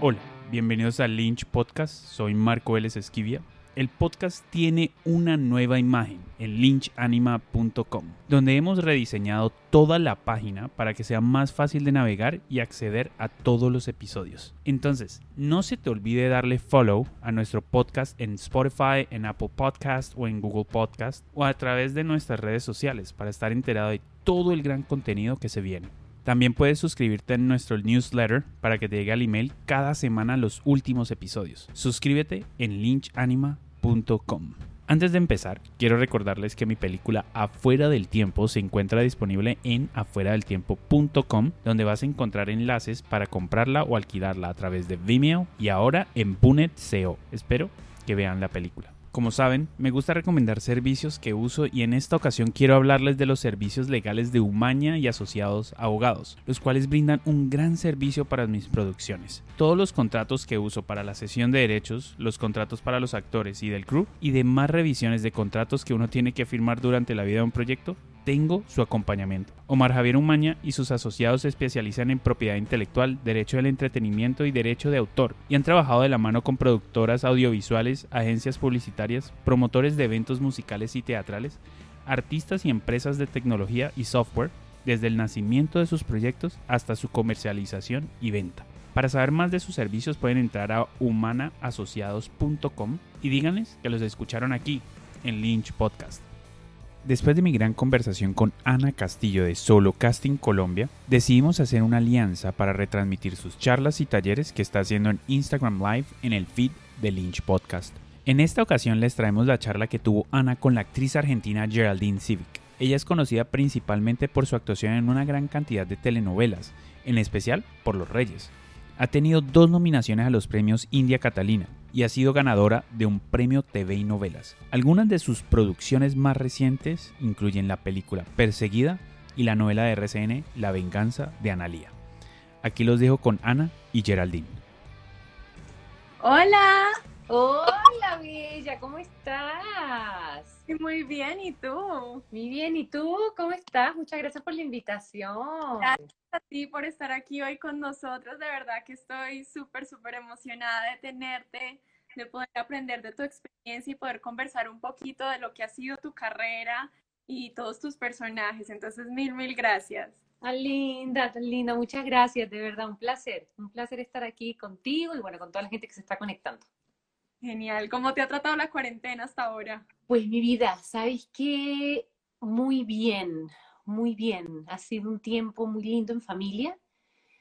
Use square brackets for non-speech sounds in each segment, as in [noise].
Hola, bienvenidos a Lynch Podcast. Soy Marco Vélez Esquivia. El podcast tiene una nueva imagen en lynchanima.com, donde hemos rediseñado toda la página para que sea más fácil de navegar y acceder a todos los episodios. Entonces, no se te olvide darle follow a nuestro podcast en Spotify, en Apple Podcast o en Google Podcast o a través de nuestras redes sociales para estar enterado de todo el gran contenido que se viene. También puedes suscribirte en nuestro newsletter para que te llegue al email cada semana los últimos episodios. Suscríbete en lynchanima.com. Antes de empezar, quiero recordarles que mi película Afuera del Tiempo se encuentra disponible en afueradeltiempo.com, donde vas a encontrar enlaces para comprarla o alquilarla a través de Vimeo y ahora en Punet CO. Espero que vean la película. Como saben, me gusta recomendar servicios que uso y en esta ocasión quiero hablarles de los servicios legales de Umaña y asociados abogados, los cuales brindan un gran servicio para mis producciones. Todos los contratos que uso para la sesión de derechos, los contratos para los actores y del crew y demás revisiones de contratos que uno tiene que firmar durante la vida de un proyecto tengo su acompañamiento. Omar Javier Umaña y sus asociados se especializan en propiedad intelectual, derecho del entretenimiento y derecho de autor, y han trabajado de la mano con productoras audiovisuales, agencias publicitarias, promotores de eventos musicales y teatrales, artistas y empresas de tecnología y software, desde el nacimiento de sus proyectos hasta su comercialización y venta. Para saber más de sus servicios pueden entrar a humanaasociados.com y díganles que los escucharon aquí en Lynch Podcast. Después de mi gran conversación con Ana Castillo de Solo Casting Colombia, decidimos hacer una alianza para retransmitir sus charlas y talleres que está haciendo en Instagram Live en el feed de Lynch Podcast. En esta ocasión les traemos la charla que tuvo Ana con la actriz argentina Geraldine Civic. Ella es conocida principalmente por su actuación en una gran cantidad de telenovelas, en especial por Los Reyes. Ha tenido dos nominaciones a los premios India Catalina y ha sido ganadora de un premio TV y novelas. Algunas de sus producciones más recientes incluyen la película Perseguida y la novela de RCN La venganza de Analía. Aquí los dejo con Ana y Geraldine. Hola, hola Bella, ¿cómo estás? Muy bien, ¿y tú? Muy bien, ¿y tú? ¿Cómo estás? Muchas gracias por la invitación. Gracias a ti por estar aquí hoy con nosotros. De verdad que estoy súper, súper emocionada de tenerte, de poder aprender de tu experiencia y poder conversar un poquito de lo que ha sido tu carrera y todos tus personajes. Entonces, mil, mil gracias. Tan linda, tan linda. Muchas gracias, de verdad, un placer. Un placer estar aquí contigo y bueno, con toda la gente que se está conectando. Genial. ¿Cómo te ha tratado la cuarentena hasta ahora? Pues mi vida, ¿sabes qué? Muy bien, muy bien. Ha sido un tiempo muy lindo en familia,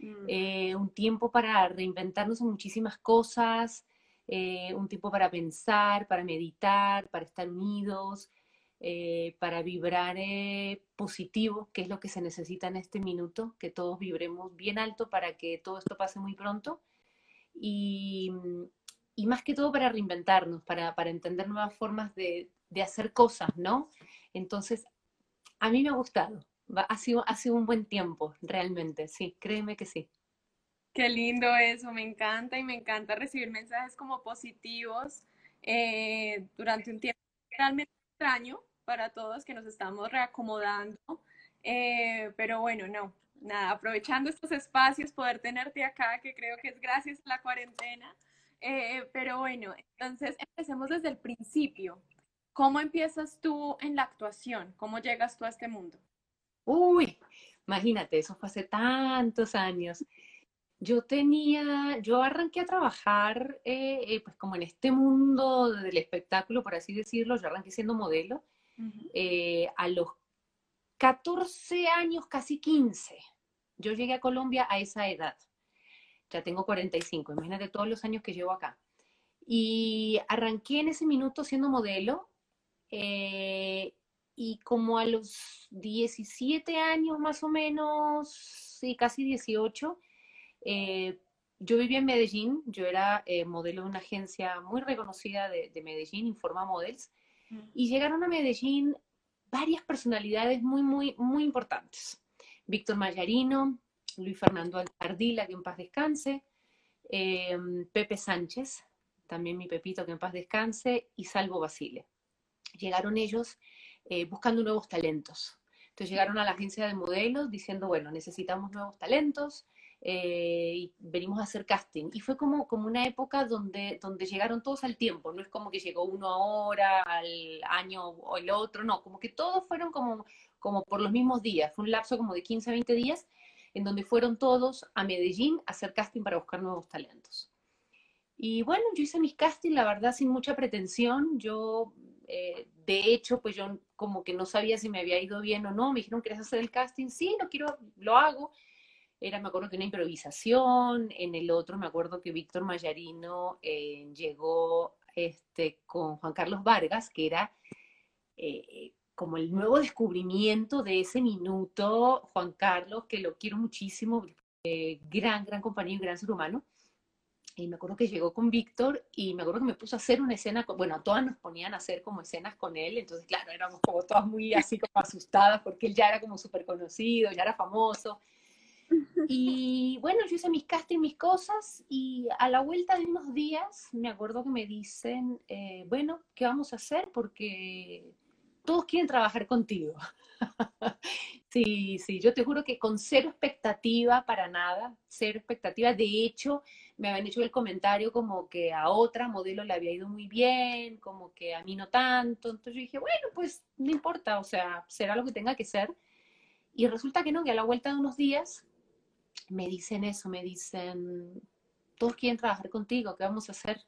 Mm, eh, un tiempo para reinventarnos en muchísimas cosas, eh, un tiempo para pensar, para meditar, para estar unidos, eh, para vibrar eh, positivo, que es lo que se necesita en este minuto, que todos vibremos bien alto para que todo esto pase muy pronto. Y, mm, y más que todo para reinventarnos, para, para entender nuevas formas de, de hacer cosas, ¿no? Entonces, a mí me ha gustado. Ha sido, ha sido un buen tiempo, realmente, sí, créeme que sí. Qué lindo eso, me encanta y me encanta recibir mensajes como positivos eh, durante un tiempo realmente extraño para todos que nos estamos reacomodando. Eh, pero bueno, no, nada, aprovechando estos espacios, poder tenerte acá, que creo que es gracias a la cuarentena. Eh, pero bueno, entonces empecemos desde el principio. ¿Cómo empiezas tú en la actuación? ¿Cómo llegas tú a este mundo? Uy, imagínate, eso fue hace tantos años. Yo tenía, yo arranqué a trabajar eh, eh, pues como en este mundo del espectáculo, por así decirlo, yo arranqué siendo modelo eh, a los 14 años, casi 15. Yo llegué a Colombia a esa edad. Ya tengo 45, imagínate todos los años que llevo acá. Y arranqué en ese minuto siendo modelo eh, y como a los 17 años más o menos, sí, casi 18, eh, yo vivía en Medellín, yo era eh, modelo de una agencia muy reconocida de, de Medellín, Informa Models, y llegaron a Medellín varias personalidades muy, muy, muy importantes. Víctor Mayarino, Luis Fernando Ardila, que en paz descanse, eh, Pepe Sánchez, también mi Pepito, que en paz descanse, y Salvo Basile. Llegaron ellos eh, buscando nuevos talentos. Entonces llegaron a la agencia de modelos diciendo, bueno, necesitamos nuevos talentos, eh, y venimos a hacer casting. Y fue como, como una época donde, donde llegaron todos al tiempo, no es como que llegó uno ahora, al año o el otro, no, como que todos fueron como, como por los mismos días, fue un lapso como de 15, 20 días en donde fueron todos a Medellín a hacer casting para buscar nuevos talentos. Y bueno, yo hice mis castings, la verdad, sin mucha pretensión. Yo, eh, de hecho, pues yo como que no sabía si me había ido bien o no. Me dijeron, ¿quieres hacer el casting? Sí, lo quiero, lo hago era, me acuerdo que una improvisación, en el otro me acuerdo que Víctor Mayarino eh, llegó este, con Juan Carlos Vargas, que era eh, como el nuevo descubrimiento de ese minuto, Juan Carlos, que lo quiero muchísimo, eh, gran, gran compañero, gran ser humano. Y me acuerdo que llegó con Víctor y me acuerdo que me puso a hacer una escena, bueno, todas nos ponían a hacer como escenas con él, entonces claro, éramos como todas muy así como asustadas porque él ya era como súper conocido, ya era famoso. Y bueno, yo hice mis castings, mis cosas, y a la vuelta de unos días me acuerdo que me dicen, eh, bueno, ¿qué vamos a hacer? Porque todos quieren trabajar contigo. [laughs] sí, sí, yo te juro que con cero expectativa para nada, cero expectativa. De hecho, me habían hecho el comentario como que a otra modelo le había ido muy bien, como que a mí no tanto. Entonces yo dije, bueno, pues no importa, o sea, será lo que tenga que ser. Y resulta que no, que a la vuelta de unos días me dicen eso, me dicen, todos quieren trabajar contigo, ¿qué vamos a hacer?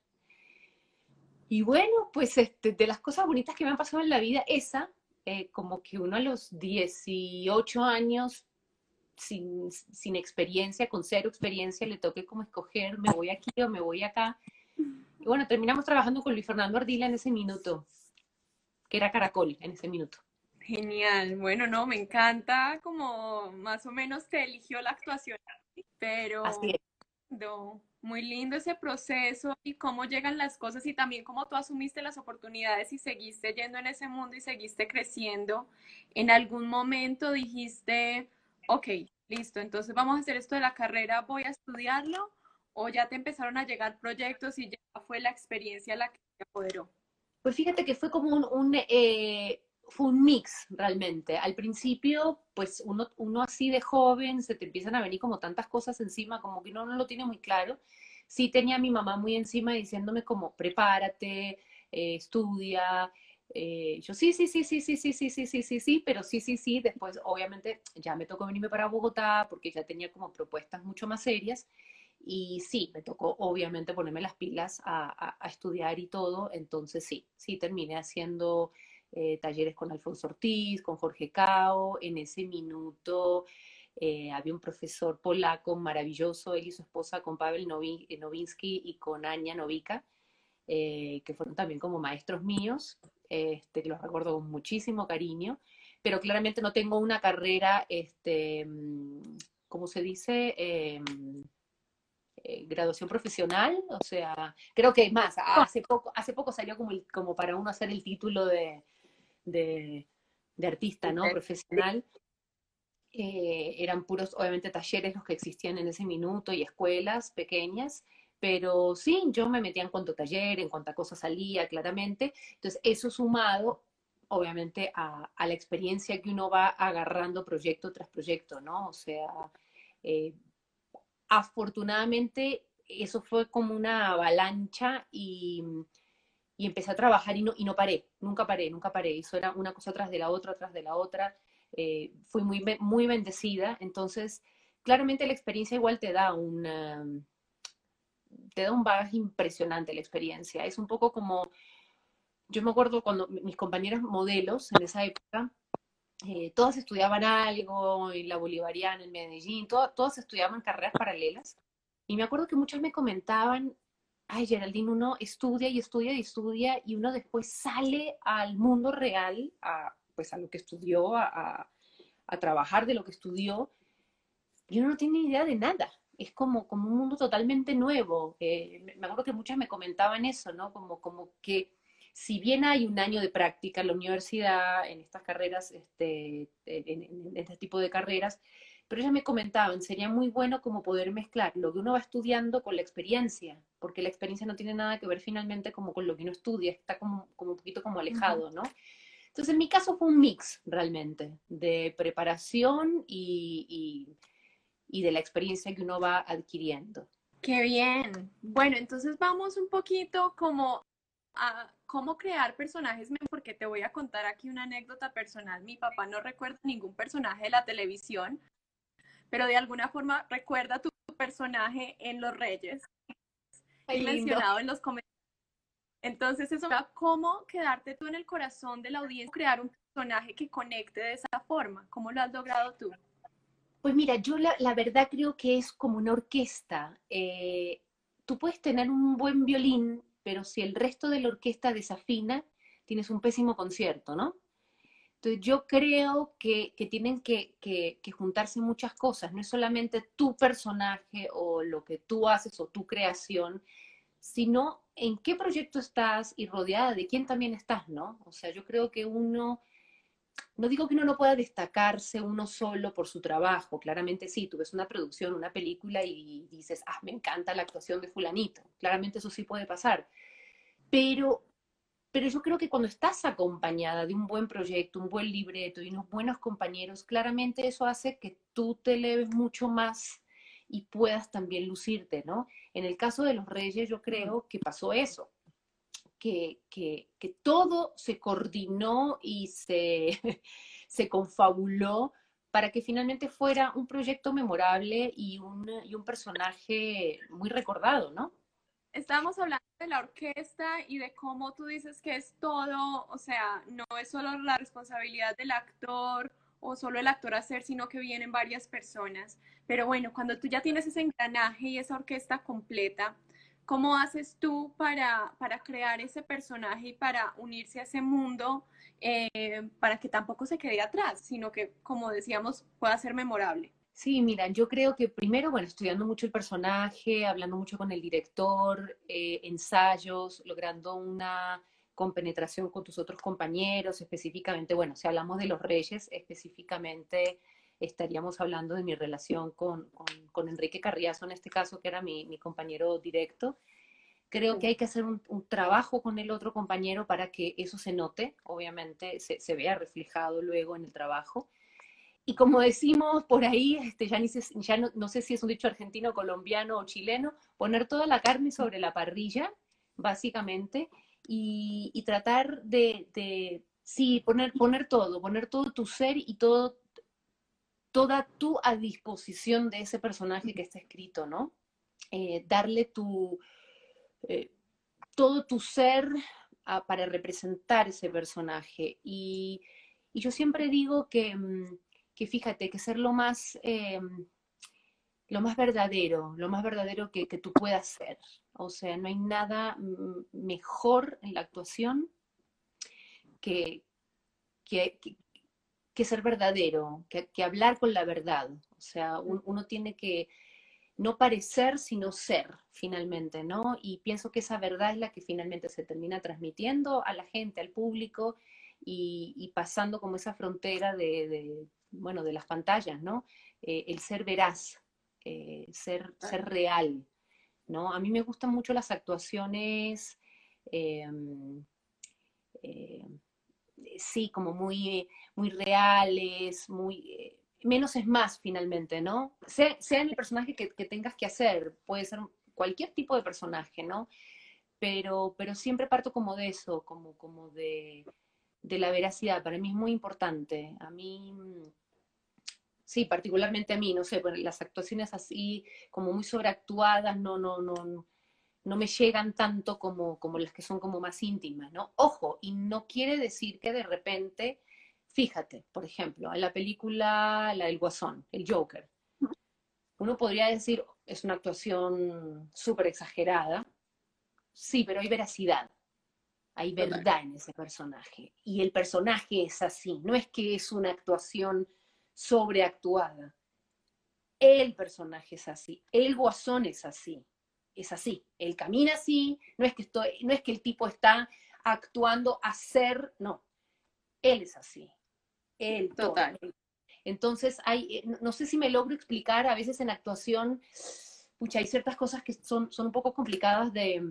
Y bueno, pues este, de las cosas bonitas que me han pasado en la vida, esa, eh, como que uno a los 18 años, sin, sin, experiencia, con cero experiencia, le toque como escoger, me voy aquí o me voy acá. Y bueno, terminamos trabajando con Luis Fernando Ardila en ese minuto, que era Caracol en ese minuto. Genial, bueno, no, me encanta como más o menos te eligió la actuación, pero no, muy lindo ese proceso y cómo llegan las cosas y también cómo tú asumiste las oportunidades y seguiste yendo en ese mundo y seguiste creciendo. En algún momento dijiste, ok, listo, entonces vamos a hacer esto de la carrera, voy a estudiarlo o ya te empezaron a llegar proyectos y ya fue la experiencia la que te apoderó. Pues fíjate que fue como un, eh, fue un mix realmente. Al principio, pues uno, uno así de joven, se te empiezan a venir como tantas cosas encima, como que uno no lo tiene muy claro. Sí tenía a mi mamá muy encima diciéndome como, prepárate, eh, estudia. Eh, yo sí, sí, sí, sí, sí, sí, sí, sí, sí, sí, sí, pero sí, sí, sí. Después, obviamente, ya me tocó venirme para Bogotá porque ya tenía como propuestas mucho más serias. Y sí, me tocó obviamente ponerme las pilas a, a estudiar y todo. Entonces sí, sí terminé haciendo eh, talleres con Alfonso Ortiz, con Jorge Cao. En ese minuto eh, había un profesor polaco maravilloso, él y su esposa, con Pavel eh, Novinsky y con Anya Novika, que fueron también como maestros míos, este, que los recuerdo con muchísimo cariño, pero claramente no tengo una carrera, este, mm, ¿cómo se dice? Em, graduación profesional, o sea, creo que más, hace poco, hace poco salió como, como para uno hacer el título de, de, artista, ¿no? Profesional. Eh, eran puros, obviamente, talleres los que existían en ese minuto y escuelas pequeñas, pero sí, yo me metía en cuanto a taller, en cuanto a cosas salía, claramente. Entonces, eso sumado, obviamente, a, la experiencia que uno va agarrando proyecto tras proyecto, ¿no? O sea, eh, afortunadamente, eso fue como una avalancha y y empecé a trabajar y no, y no paré, nunca paré, nunca paré. Eso era una cosa tras de la otra, tras de la otra. Eh, fui muy, muy bendecida. Entonces, claramente la experiencia igual te da una, te da un bagaje impresionante la experiencia. Es un poco como, yo me acuerdo cuando mis compañeras modelos en esa época, eh, todas estudiaban algo, en la Bolivariana, en Medellín, todas estudiaban carreras paralelas. Y me acuerdo que muchas me comentaban, ay, Geraldine, uno estudia y estudia y estudia y uno después sale al mundo real, a, pues a lo que estudió, a, a, trabajar de lo que estudió, y uno no tiene idea de nada. Es como, como un mundo totalmente nuevo. Eh, me acuerdo que muchas me comentaban eso, ¿no? Como, como que si bien hay un año de práctica en la universidad, en estas carreras, este, en este tipo de carreras, pero ellas me comentaban, sería muy bueno como poder mezclar lo que uno va estudiando con la experiencia, porque la experiencia no tiene nada que ver finalmente como con lo que uno estudia, está como, como un poquito como alejado, ¿no? Entonces en mi caso fue un mix realmente de preparación y, y de la experiencia que uno va adquiriendo. Qué bien. Bueno, entonces vamos un poquito como a cómo crear personajes, porque te voy a contar aquí una anécdota personal. Mi papá no recuerda ningún personaje de la televisión, pero de alguna forma recuerda tu personaje en Los Reyes, mencionado en los comentarios. Entonces, eso cómo quedarte tú en el corazón de la audiencia, crear un personaje que conecte de esa forma. ¿Cómo lo has logrado tú? Pues mira, yo la, la verdad creo que es como una orquesta. Eh, tú puedes tener un buen violín, pero si el resto de la orquesta desafina, tienes un pésimo concierto, ¿no? Entonces yo creo que, tienen que, que, juntarse muchas cosas, no es solamente tu personaje o lo que tú haces o tu creación, sino en qué proyecto estás y rodeada de quién también estás, ¿no? O sea, yo creo que uno no digo que uno no pueda destacarse uno solo por su trabajo, claramente sí, tú ves una producción, una película y dices, ah, me encanta la actuación de fulanito, claramente eso sí puede pasar, pero, pero yo creo que cuando estás acompañada de un buen proyecto, un buen libreto y unos buenos compañeros, claramente eso hace que tú te leves mucho más y puedas también lucirte, ¿no? En el caso de los reyes yo creo que pasó eso que, todo se coordinó y se, [laughs] se confabuló para que finalmente fuera un proyecto memorable y un, y un personaje muy recordado, ¿no? Estábamos hablando de la orquesta y de cómo tú dices que es todo, o sea, no es solo la responsabilidad del actor o solo el actor hacer, sino que vienen varias personas. Pero bueno, cuando tú ya tienes ese engranaje y esa orquesta completa, ¿Cómo haces tú para, para crear ese personaje y para unirse a ese mundo eh, para que tampoco se quede atrás, sino que, como decíamos, pueda ser memorable? Sí, mira, yo creo que primero, bueno, estudiando mucho el personaje, hablando mucho con el director, eh, ensayos, logrando una compenetración con tus otros compañeros, específicamente, bueno, si hablamos de los reyes, específicamente estaríamos hablando de mi relación con, con, Enrique Carriazo, en este caso, que era mi, mi compañero directo. Creo que hay que hacer un, trabajo con el otro compañero para que eso se note, obviamente se, se vea reflejado luego en el trabajo. Y como decimos por ahí, este, ya, no, sé si es un dicho argentino, colombiano o chileno, poner toda la carne sobre la parrilla, básicamente, y, tratar de, de, sí, poner, poner todo, poner todo tu ser y todo toda tú a disposición de ese personaje que está escrito, ¿no? Eh, darle tu, eh, todo tu ser para representar ese personaje. Y, yo siempre digo que, mm, que, fíjate, que ser lo más, eh, lo más verdadero, lo más verdadero que, tú puedas ser. O sea, no hay nada mejor en la actuación que, que, que ser verdadero, que, hablar con la verdad. O sea, uno tiene que no parecer, sino ser, finalmente, ¿no? Y pienso que esa verdad es la que finalmente se termina transmitiendo a la gente, al público, y, pasando como esa frontera de, bueno, de las pantallas, ¿no? Eh, el ser veraz, eh, ser, ser real, ¿no? A mí me gustan mucho las actuaciones, em, eh, sí, como muy muy reales, muy... Menos es más finalmente, ¿no? Sea, en el personaje que, tengas que hacer, puede ser cualquier tipo de personaje, ¿no? Pero, pero siempre parto como de eso, como, como de, de la veracidad. Para mí es muy importante. A mí, sí, particularmente a mí, no sé, las actuaciones así, como muy sobreactuadas, no, no, no, no me llegan tanto como, como las que son como más íntimas, ¿no? Ojo, y no quiere decir que de repente Fíjate, por ejemplo, en la película La del Guasón, el Joker. Uno podría decir, es una actuación súper exagerada. Sí, pero hay veracidad. Hay verdad en ese personaje. Y el personaje es así. No es que es una actuación sobreactuada. El personaje es así. El guasón es así. Es así. Él camina así. No es que, estoy, no es que el tipo está actuando a ser. No. Él es así el Total. Entonces, hay, eh, no sé si me logro explicar, a veces en actuación, pucha, hay ciertas cosas que son, son un poco complicadas de,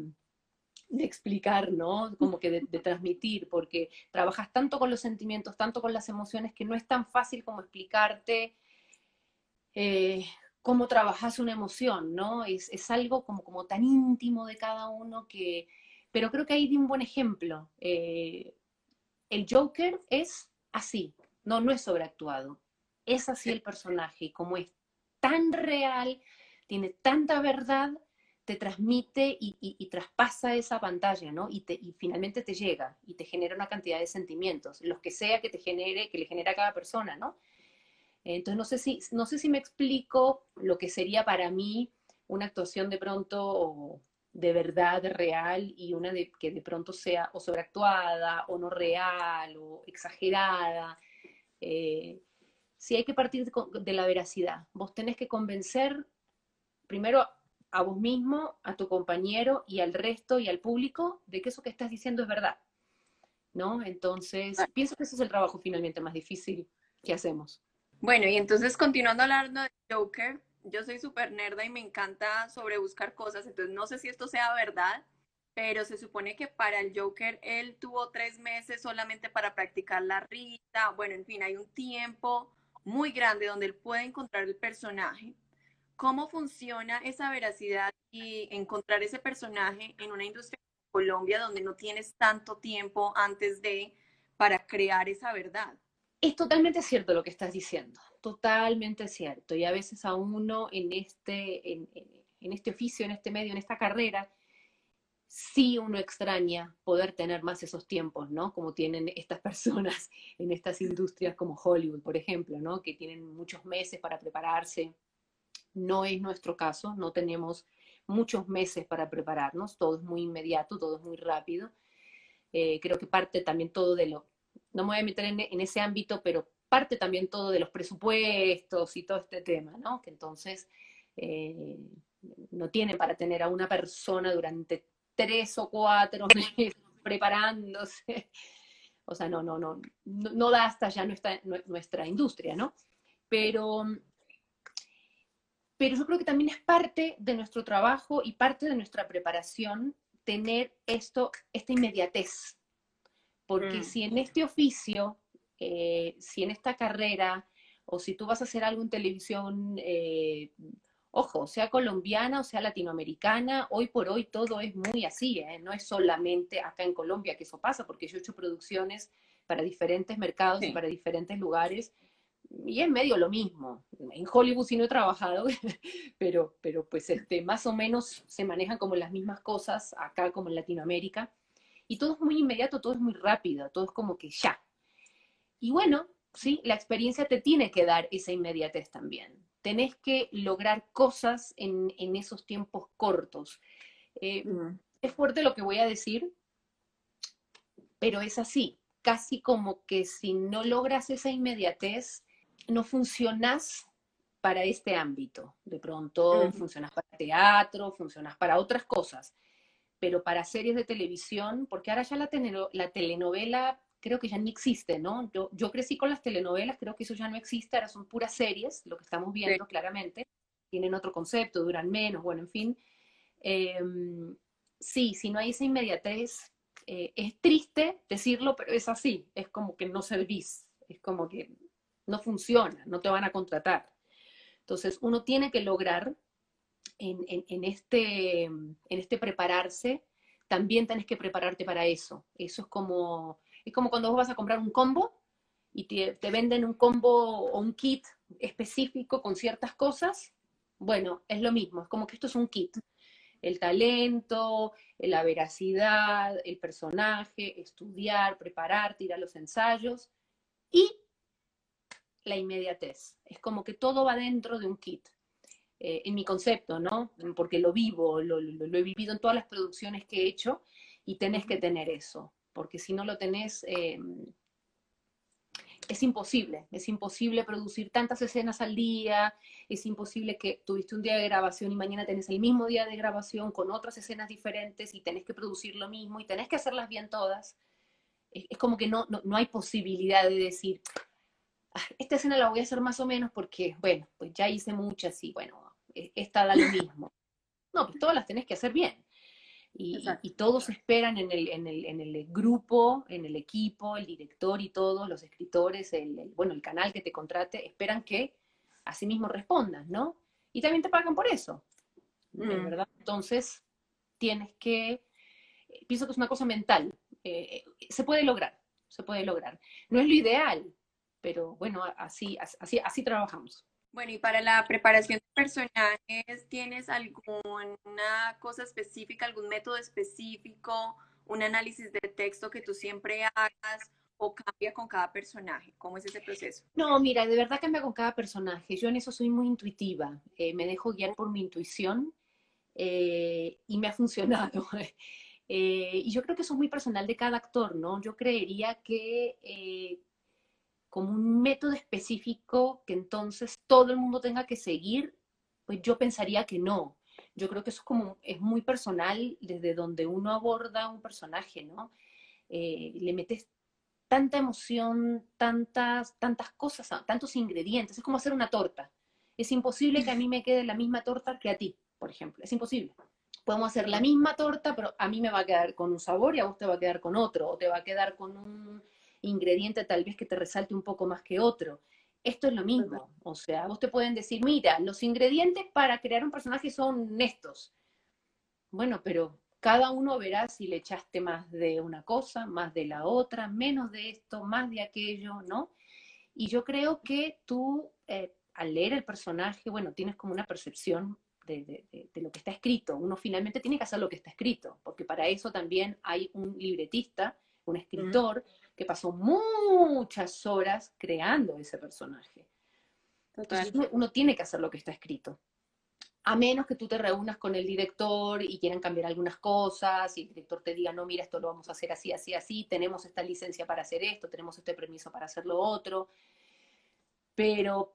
explicar, ¿no? Como que de, transmitir, porque trabajas tanto con los sentimientos, tanto con las emociones, que no es tan fácil como explicarte eh, cómo trabajas una emoción, ¿no? Es, es, algo como, como tan íntimo de cada uno que... Pero creo que ahí di un buen ejemplo. Eh, el Joker es así, no, no es sobreactuado. Es así el personaje, y como es tan real, tiene tanta verdad, te transmite y, traspasa esa pantalla, ¿no? Y, te, y, finalmente te llega y te genera una cantidad de sentimientos, los que sea que te genere, que le genera a cada persona, ¿no? Entonces, no sé si, no sé si me explico lo que sería para mí una actuación de pronto de verdad real y una de, que de pronto sea o sobreactuada o no real o exagerada. Eh, si hay que partir de la veracidad. Vos tenés que convencer primero a vos mismo, a tu compañero y al resto y al público de que eso que estás diciendo es verdad. ¿No? Entonces, pienso que ese es el trabajo finalmente más difícil que hacemos. Bueno, y entonces continuando hablando de Joker, yo soy súper nerda y me encanta sobrebuscar cosas, entonces no sé si esto sea verdad, pero se supone que para el Joker él tuvo tres meses solamente para practicar la rita, bueno, en fin, hay un tiempo muy grande donde él puede encontrar el personaje ¿Cómo funciona esa veracidad y encontrar ese personaje en una industria como Colombia donde no tienes tanto tiempo antes de para crear esa verdad? Es totalmente cierto lo que estás diciendo, totalmente cierto. Y a veces a uno en este, en, en este oficio, en este medio, en esta carrera, sí uno extraña poder tener más esos tiempos, ¿no? Como tienen estas personas [laughs] en estas industrias como Hollywood, por ejemplo, ¿no? Que tienen muchos meses para prepararse no es nuestro caso, no tenemos muchos meses para prepararnos, todo es muy inmediato, todo es muy rápido. Eh, creo que parte también todo de lo, no me voy a meter en, ese ámbito, pero parte también todo de los presupuestos y todo este tema, ¿no? Que entonces eh, no tienen para tener a una persona durante tres o cuatro meses [laughs] preparándose. O sea, no, no, no, no, da hasta ya nuestra, nuestra industria, ¿no? Pero pero yo creo que también es parte de nuestro trabajo y parte de nuestra preparación tener esto, esta inmediatez. Porque mm. si en este oficio, eh, si en esta carrera, o si tú vas a hacer algo en televisión, eh, ojo, sea colombiana o sea latinoamericana, hoy por hoy todo es muy así, ¿eh? no es solamente acá en Colombia que eso pasa, porque yo he hecho producciones para diferentes mercados y para diferentes lugares, y es medio lo mismo. En Hollywood sí no he trabajado, [laughs] pero, pero pues este, más o menos se manejan como las mismas cosas acá como en Latinoamérica. Y todo es muy inmediato, todo es muy rápido, todo es como que ya. Y bueno, sí, la experiencia te tiene que dar esa inmediatez también. Tenés que lograr cosas en, en esos tiempos cortos. Eh, mm. Es fuerte lo que voy a decir, pero es así. Casi como que si no logras esa inmediatez, no funcionas para este ámbito. De pronto funcionas para teatro, funcionas para otras cosas, pero para series de televisión, porque ahora ya la, la telenovela creo que ya ni existe, ¿no? Yo, yo, crecí con las telenovelas, creo que eso ya no existe, ahora son puras series, lo que estamos viendo claramente, tienen otro concepto, duran menos, bueno, en fin. Em, sí, si no hay esa inmediatez, eh, es triste decirlo, pero es así, es como que no servís, es como que no funciona, no te van a contratar. Entonces, uno tiene que lograr en, este, en este prepararse, también tienes que prepararte para eso. Eso es como, es como cuando vos vas a comprar un combo y te, venden un combo o un kit específico con ciertas cosas. Bueno, es lo mismo, es como que esto es un kit. El talento, la veracidad, el personaje, estudiar, prepararte, ir a los ensayos y la inmediatez. Es como que todo va dentro de un kit. Eh, en mi concepto, ¿no? Porque lo vivo, lo, he vivido en todas las producciones que he hecho y tenés que tener eso, porque si no lo tenés, eh, es imposible, es imposible producir tantas escenas al día, es imposible que tuviste un día de grabación y mañana tenés el mismo día de grabación con otras escenas diferentes y tenés que producir lo mismo y tenés que hacerlas bien todas. Es, como que no, no hay posibilidad de decir, [laughs] esta escena la voy a hacer más o menos porque, bueno, pues ya hice muchas y bueno, e, esta da lo mismo. No, pues todas las tenés que hacer bien. Y, todos esperan en el, en, el, en el, grupo, en el equipo, el director y todos, los escritores, el, bueno, el canal que te contrate, esperan que así mismo respondas, ¿no? y también te pagan por eso, Mm. ¿verdad? Entonces, tienes que, eh, pienso que es una cosa mental, eh, se puede lograr, se puede lograr. No es lo ideal, pero bueno, así, así, así trabajamos. Bueno, y para la preparación de personajes, ¿tienes alguna cosa específica, algún método específico, un análisis de texto que tú siempre hagas o cambia con cada personaje? ¿Cómo es ese proceso? No, mira, de verdad cambia con cada personaje. Yo en eso soy muy intuitiva. Eh, me dejo guiar por mi intuición eh, y me ha funcionado. [laughs] Eh, y yo creo que eso es muy personal de cada actor, ¿no? Yo creería que eh, como un método específico que entonces todo el mundo tenga que seguir, pues yo pensaría que no. Yo creo que eso es como, es muy personal desde donde uno aborda un personaje, ¿no? Eh, le metes tanta emoción, tantas, tantas cosas, tantos ingredientes. Es como hacer una torta. Es imposible que a mí me quede la misma torta que a ti, por ejemplo. Es imposible. Podemos hacer la misma torta, pero a mí me va a quedar con un sabor y a vos te va a quedar con otro, o te va a quedar con un ingrediente tal vez que te resalte un poco más que otro. Esto es lo mismo. O sea, vos te pueden decir, mira, los ingredientes para crear un personaje son estos. Bueno, pero cada uno verá si le echaste más de una cosa, más de la otra, menos de esto, más de aquello, ¿no? Y yo creo que tú, eh, al leer el personaje, bueno, tienes como una percepción de, de, de, de, lo que está escrito. Uno finalmente tiene que hacer lo que está escrito, porque para eso también hay un libretista, un escritor. Que pasó muchas horas creando ese personaje. Entonces uno, uno tiene que hacer lo que está escrito a menos que tú te reúnas con el director y quieran cambiar algunas cosas y el director te diga, no, mira, esto lo vamos a hacer así, así, así, tenemos esta licencia para hacer esto, tenemos este permiso para hacer lo otro. Pero,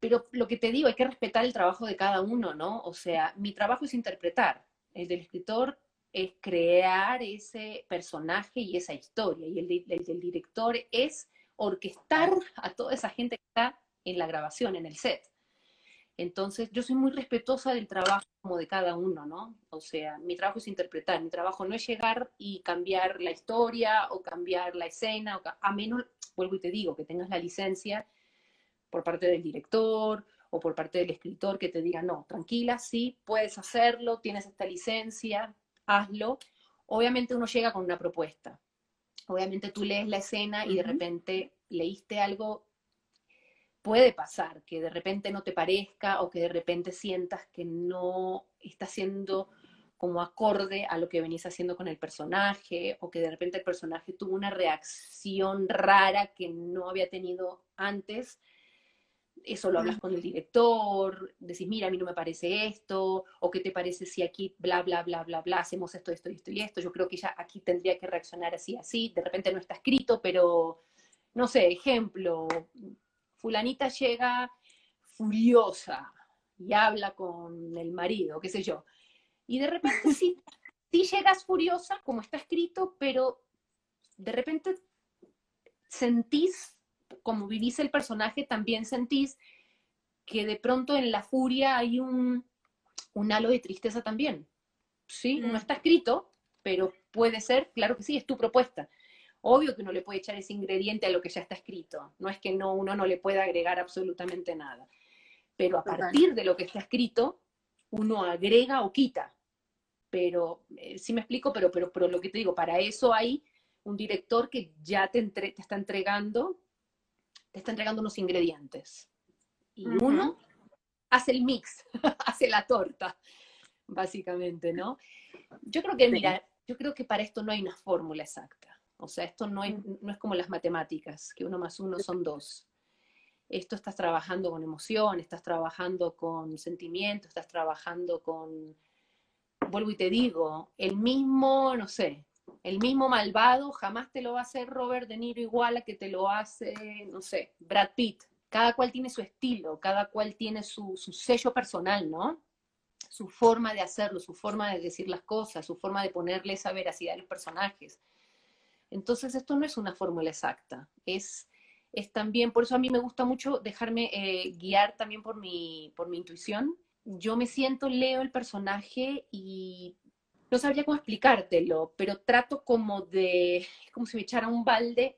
pero lo que te digo, hay que respetar el trabajo de cada uno, ¿no? O sea, mi trabajo es interpretar, el del escritor es crear ese personaje y esa historia, y el, el director es orquestar a toda esa gente que está en la grabación, en el set. Entonces, yo soy muy respetuosa del trabajo como de cada uno, ¿no? O sea, mi trabajo es interpretar, mi trabajo no es llegar y cambiar la historia o cambiar la escena, a menos, vuelvo y te digo, que tengas la licencia por parte del director o por parte del escritor que te diga, no, tranquila, sí, puedes hacerlo, tienes esta licencia, hazlo. Obviamente uno llega con una propuesta. Obviamente tú lees la escena y de repente leíste algo puede pasar que de repente no te parezca o que de repente sientas que no está siendo como acorde a lo que venís haciendo con el personaje o que de repente el personaje tuvo una reacción rara que no había tenido antes. Eso lo hablas con el director, decís, mira, a mí no me parece esto, o qué te parece si aquí, bla, bla, bla, bla, bla, hacemos esto, esto, esto y esto. Yo creo que ya aquí tendría que reaccionar así, así. De repente no está escrito, pero, no sé, ejemplo, fulanita llega furiosa y habla con el marido, qué sé yo. Y de repente [laughs] sí, sí llegas furiosa, como está escrito, pero de repente sentís, como vivís el personaje, también sentís que de pronto en la furia hay un, un halo de tristeza también. ¿Sí? Mm. No está escrito, pero puede ser, claro que sí, es tu propuesta. Obvio que uno le puede echar ese ingrediente a lo que ya está escrito. No es que no, uno no le pueda agregar absolutamente nada. Pero a partir de lo que está escrito, uno agrega o quita. Pero, eh, sí me explico, pero, pero, pero lo que te digo, para eso hay un director que ya te, entre, te está entregando, te está entregando unos ingredientes. Y uh -huh. uno hace el mix, [laughs] hace la torta, básicamente, ¿no? Yo creo que, sí. mira, yo creo que para esto no hay una fórmula exacta. O sea, esto no es, no es como las matemáticas, que uno más uno son dos. Esto estás trabajando con emoción, estás trabajando con sentimiento, estás trabajando con, vuelvo y te digo, el mismo, no sé, el mismo malvado jamás te lo va a hacer Robert De Niro igual a que te lo hace, no sé, Brad Pitt. Cada cual tiene su estilo, cada cual tiene su, su sello personal, ¿no? Su forma de hacerlo, su forma de decir las cosas, su forma de ponerle esa veracidad a los personajes. Entonces, esto no es una fórmula exacta, es, es también, por eso a mí me gusta mucho dejarme eh, guiar también por mi, por mi intuición. Yo me siento, leo el personaje y no sabría cómo explicártelo, pero trato como de, como si me echara un balde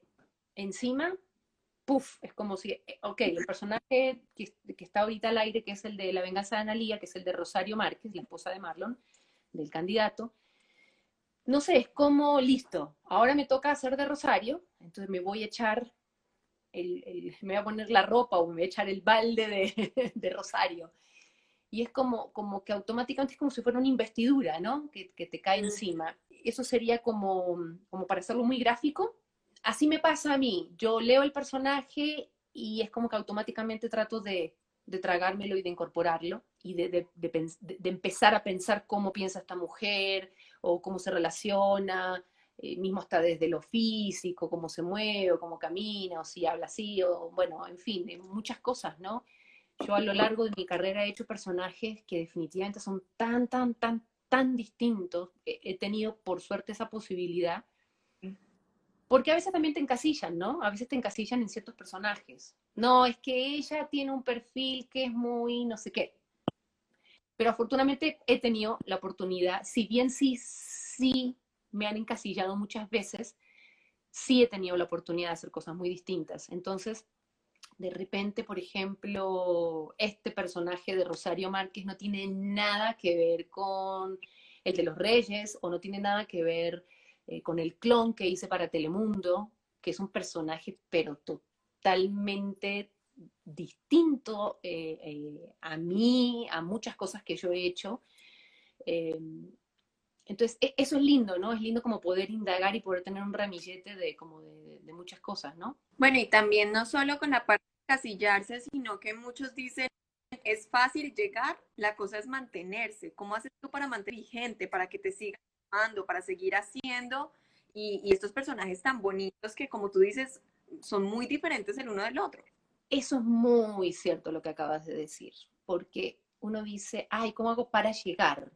encima, puff, es como si, eh, ok, el personaje que, está ahorita al aire, que es el de La venganza de Analía, que es el de Rosario Márquez, la esposa de Marlon, del candidato, no sé, es como, listo, ahora me toca hacer de Rosario, entonces me voy a echar, el, me voy a poner la ropa o me voy a echar el balde de, [laughs] de Rosario. Y es como, como que automáticamente es como si fuera una investidura, ¿no? Que, que te cae encima. Eso sería como, como para hacerlo muy gráfico, así me pasa a mí. Yo leo el personaje y es como que automáticamente trato de, de tragármelo y de incorporarlo y de, de, de, empezar a pensar cómo piensa esta mujer o cómo se relaciona, eh, mismo hasta desde lo físico, cómo se mueve, o cómo camina, o si habla así, o bueno, en fin, muchas cosas, ¿no? Yo a lo largo de mi carrera he hecho personajes que definitivamente son tan, tan, tan, tan distintos. He tenido, por suerte, esa posibilidad porque a veces también te encasillan, ¿no? A veces te encasillan en ciertos personajes. No, es que ella tiene un perfil que es muy no sé qué. Pero afortunadamente he tenido la oportunidad, si bien sí, sí me han encasillado muchas veces, sí he tenido la oportunidad de hacer cosas muy distintas. Entonces, de repente, por ejemplo, este personaje de Rosario Márquez no tiene nada que ver con el de los Reyes o no tiene nada que ver eh, con el clon que hice para Telemundo, que es un personaje pero totalmente distinto eh, eh, a mí, a muchas cosas que yo he hecho. entonces, e, eso es lindo, ¿no? Es lindo como poder indagar y poder tener un ramillete de, como de, de muchas cosas, ¿no? Bueno, y también no solo con la parte de casillarse, sino que muchos dicen, es fácil llegar, la cosa es mantenerse. ¿Cómo haces tú para mantener vigente, para que te sigan para seguir haciendo y, estos personajes tan bonitos que como tú dices son muy diferentes el uno del otro. Eso es muy cierto lo que acabas de decir, porque uno dice, ay, ¿cómo hago para llegar?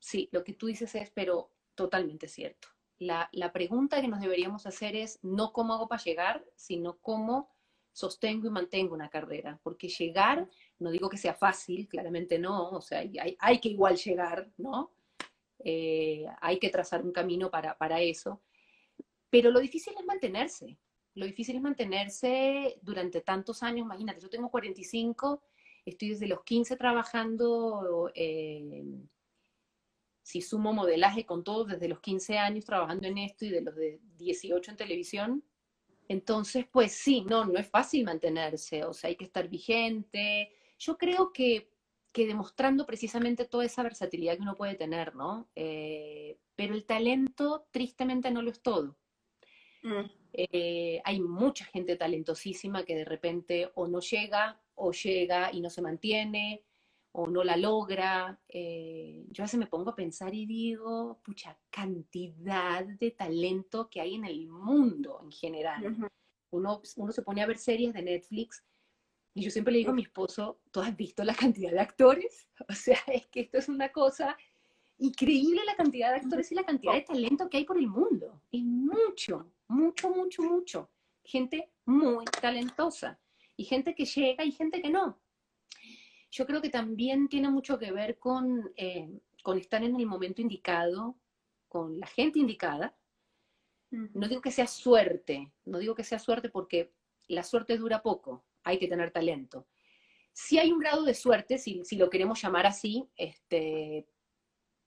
Sí, lo que tú dices es, pero totalmente cierto. La, la pregunta que nos deberíamos hacer es no cómo hago para llegar, sino cómo sostengo y mantengo una carrera, porque llegar, no digo que sea fácil, claramente no, o sea, hay, que igual llegar, ¿no? Eh, hay que trazar un camino para, para eso. Pero lo difícil es mantenerse. Lo difícil es mantenerse durante tantos años. Imagínate, yo tengo 45, estoy desde los 15 trabajando, eh, si sumo modelaje con todo, desde los 15 años trabajando en esto y de los de 18 en televisión. Entonces, pues sí, no, no es fácil mantenerse, o sea, hay que estar vigente. Yo creo que que demostrando precisamente toda esa versatilidad que uno puede tener, ¿no? Eh, pero el talento, tristemente, no lo es todo. Mm. Eh, hay mucha gente talentosísima que de repente o no llega, o llega y no se mantiene, o no la logra. Eh, yo a veces me pongo a pensar y digo, pucha, cantidad de talento que hay en el mundo en general. uno, uno se pone a ver series de Netflix y yo siempre le digo a mi esposo, ¿tú has visto la cantidad de actores? [laughs] O sea, es que esto es una cosa increíble la cantidad de actores y la cantidad de talento que hay por el mundo. Es mucho, mucho, mucho, mucho. Gente muy talentosa. Y gente que llega y gente que no. Yo creo que también tiene mucho que ver con, eh, con estar en el momento indicado, con la gente indicada. No digo que sea suerte, no digo que sea suerte porque la suerte dura poco hay que tener talento. Sí hay un grado de suerte, si, lo queremos llamar así, este,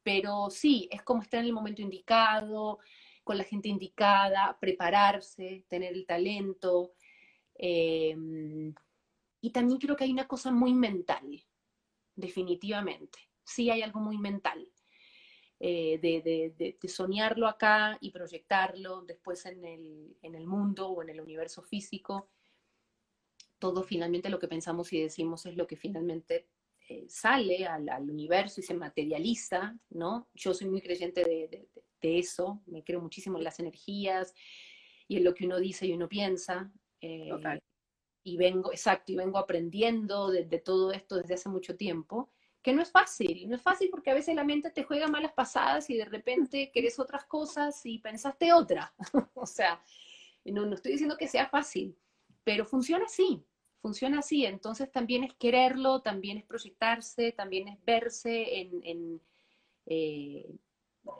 pero sí, es como estar en el momento indicado, con la gente indicada, prepararse, tener el talento. Em, y también creo que hay una cosa muy mental, definitivamente. Sí hay algo muy mental. Eh, de, soñarlo acá y proyectarlo después en el, en el mundo o en el universo físico todo finalmente lo que pensamos y decimos es lo que finalmente eh, sale al, universo y se materializa, ¿no? Yo soy muy creyente de, eso, me creo muchísimo en las energías y en lo que uno dice y uno piensa. Eh, y vengo, exacto, y vengo aprendiendo de, todo esto desde hace mucho tiempo, que no es fácil, no es fácil porque a veces la mente te juega malas pasadas y de repente querés otras cosas y pensaste otra. [laughs] o sea, no, estoy diciendo que sea fácil, pero funciona así, funciona así. Entonces también es quererlo, también es proyectarse, también es verse en, eh,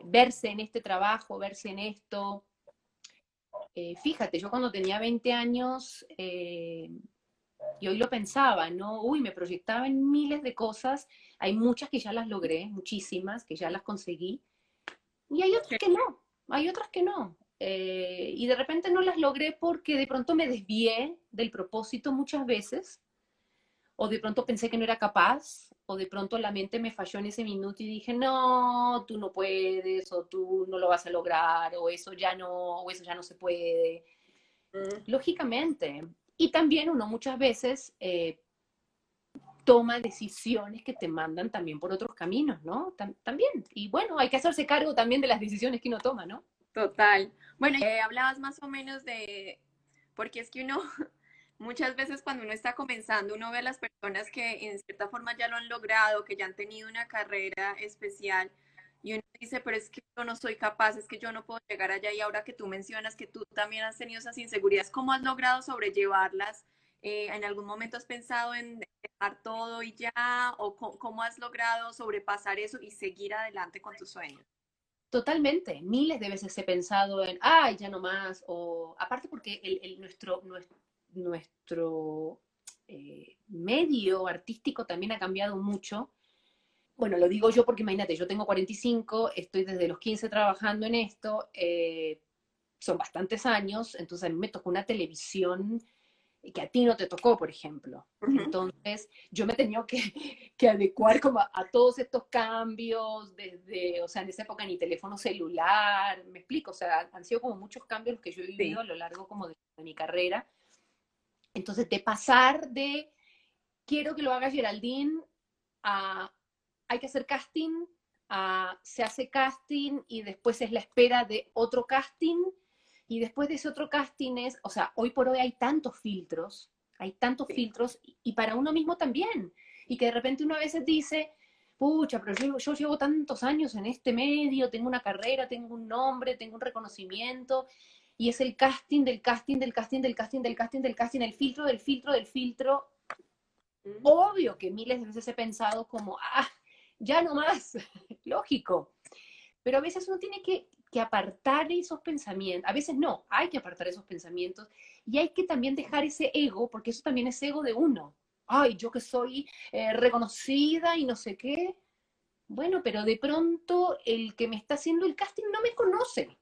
verse en este trabajo, verse en esto. Eh, fíjate, yo cuando tenía 20 años, eh, y hoy lo pensaba, ¿no? Uy, me proyectaba en miles de cosas. Hay muchas que ya las logré, muchísimas que ya las conseguí. Y hay otras que no, hay otras que no. Eh, y de repente no las logré porque de pronto me desvié del propósito muchas veces, o de pronto pensé que no era capaz, o de pronto la mente me falló en ese minuto y dije, no, tú no puedes, o tú no lo vas a lograr, o eso ya no, o eso ya no se puede. Mm. Lógicamente. Y también uno muchas veces eh, toma decisiones que te mandan también por otros caminos, ¿no? también. Y bueno, hay que hacerse cargo también de las decisiones que uno toma, ¿no? Total. Bueno, eh, hablabas más o menos de, porque es que uno, [laughs] muchas veces cuando uno está comenzando, uno ve a las personas que en cierta forma ya lo han logrado, que ya han tenido una carrera especial, y uno dice, pero es que yo no soy capaz, es que yo no puedo llegar allá, y ahora que tú mencionas que tú también has tenido esas inseguridades, ¿cómo has logrado sobrellevarlas? Eh, ¿En algún momento has pensado en dejar todo y ya? ¿O cómo has logrado sobrepasar eso y seguir adelante con tus sueños? Totalmente, miles de veces he pensado en, ay, ya no más, o aparte porque el, nuestro, nuestro, eh, medio artístico también ha cambiado mucho. Bueno, lo digo yo porque imagínate, yo tengo 45, estoy desde los 15 trabajando en esto, eh, son bastantes años, entonces a mí me tocó una televisión que a ti no te tocó, por ejemplo. Entonces, yo me tenía que, [laughs] que adecuar como a, todos estos cambios, desde, o sea, en esa época ni teléfono celular, me explico, o sea, han sido como muchos cambios los que yo he vivido a lo largo como de, mi carrera. Entonces, de pasar de, quiero que lo haga Geraldine, a, hay que hacer casting, a, se hace casting y después es la espera de otro casting, y después de ese otro casting es, o sea, hoy por hoy hay tantos filtros, hay tantos filtros, y, para uno mismo también. Y que de repente uno a veces dice, pucha, pero yo, yo, llevo tantos años en este medio, tengo una carrera, tengo un nombre, tengo un reconocimiento, y es el casting del casting del casting del casting del casting del casting, el filtro del filtro del filtro. Obvio que miles de veces he pensado como, ah, ya no más, [laughs] lógico. Pero a veces uno tiene que que apartar esos pensamientos, a veces no, hay que apartar esos pensamientos y hay que también dejar ese ego, porque eso también es ego de uno. Ay, yo que soy eh, reconocida y no sé qué. Bueno, pero de pronto el que me está haciendo el casting no me conoce.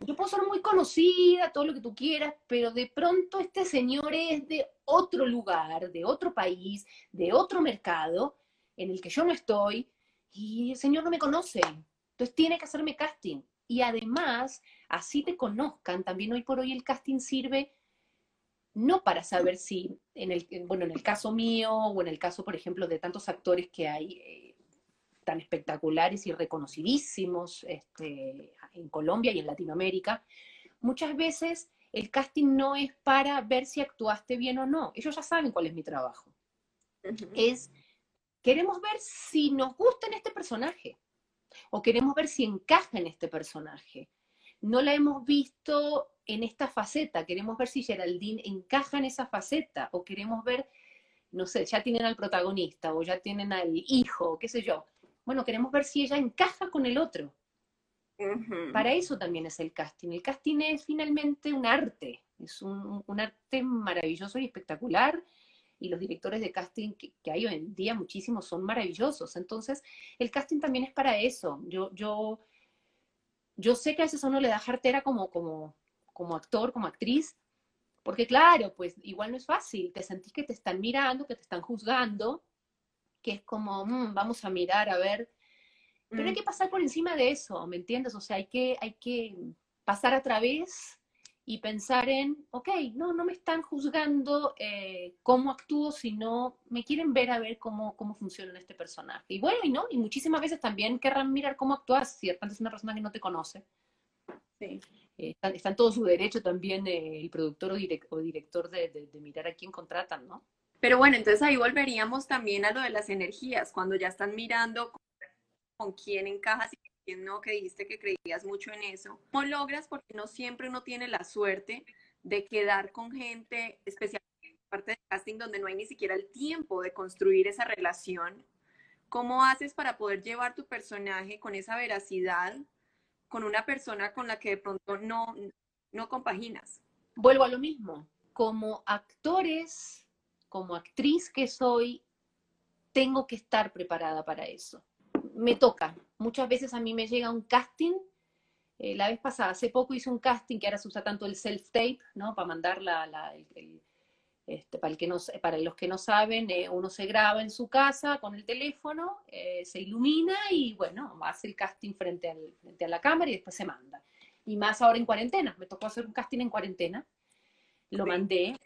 Yo puedo ser muy conocida, todo lo que tú quieras, pero de pronto este señor es de otro lugar, de otro país, de otro mercado en el que yo no estoy y el señor no me conoce. Entonces tiene que hacerme casting. Y además, así te conozcan, también hoy por hoy el casting sirve no para saber si, el, bueno, en el caso mío o en el caso, por ejemplo, de tantos actores que hay eh, tan espectaculares y reconocidísimos este, en Colombia y en Latinoamérica, muchas veces el casting no es para ver si actuaste bien o no. Ellos ya saben cuál es mi trabajo. Es, queremos ver si nos gusta en este personaje o queremos ver si encaja en este personaje. No la hemos visto en esta faceta, queremos ver si Geraldine encaja en esa faceta, o queremos ver, no sé, ya tienen al protagonista, o ya tienen al hijo, qué sé yo. Bueno, queremos ver si ella encaja con el otro. Para eso también es el casting. El casting es finalmente un arte, es un, un arte maravilloso y espectacular y los directores de casting que, hay hoy en día muchísimos son maravillosos. Entonces, el casting también es para eso. Yo, yo, yo sé que a veces a uno le da jartera como, como, como actor, como actriz, porque claro, pues igual no es fácil, te sentís que te están mirando, que te están juzgando, que es como, mm, vamos a mirar, a ver, pero hay mm. que pasar por encima de eso, ¿me entiendes? O sea, hay que, hay que pasar a través y pensar en, ok, no, no me están juzgando eh, cómo actúo, sino me quieren ver a ver cómo, cómo funciona este personaje. Y bueno, y no, y muchísimas veces también querrán mirar cómo actúas, si es una persona que no te conoce. Sí. Eh, está, en todo su derecho también eh, el productor o, director de, de, mirar a quién contratan, ¿no? Pero bueno, entonces ahí volveríamos también a lo de las energías, cuando ya están mirando con quién encajas y no, que dijiste que creías mucho en eso. ¿Cómo logras? Porque no siempre uno tiene la suerte de quedar con gente, especialmente en parte del casting, donde no hay ni siquiera el tiempo de construir esa relación. ¿Cómo haces para poder llevar tu personaje con esa veracidad, con una persona con la que de pronto no, no compaginas. Vuelvo a lo mismo. Como actores, como actriz que soy, tengo que estar preparada para eso. Me toca. Muchas veces a mí me llega un casting. eh, la vez pasada, hace poco hice un casting que ahora se usa tanto el self-tape, ¿no? Para mandar la, la- el- el- este, para, el que no, para los que no saben, eh, uno se graba en su casa con el teléfono, eh, se ilumina y bueno, hace el casting frente, al- frente a la cámara y después se manda. Y más ahora en cuarentena, me tocó hacer un casting en cuarentena, lo Sí. mandé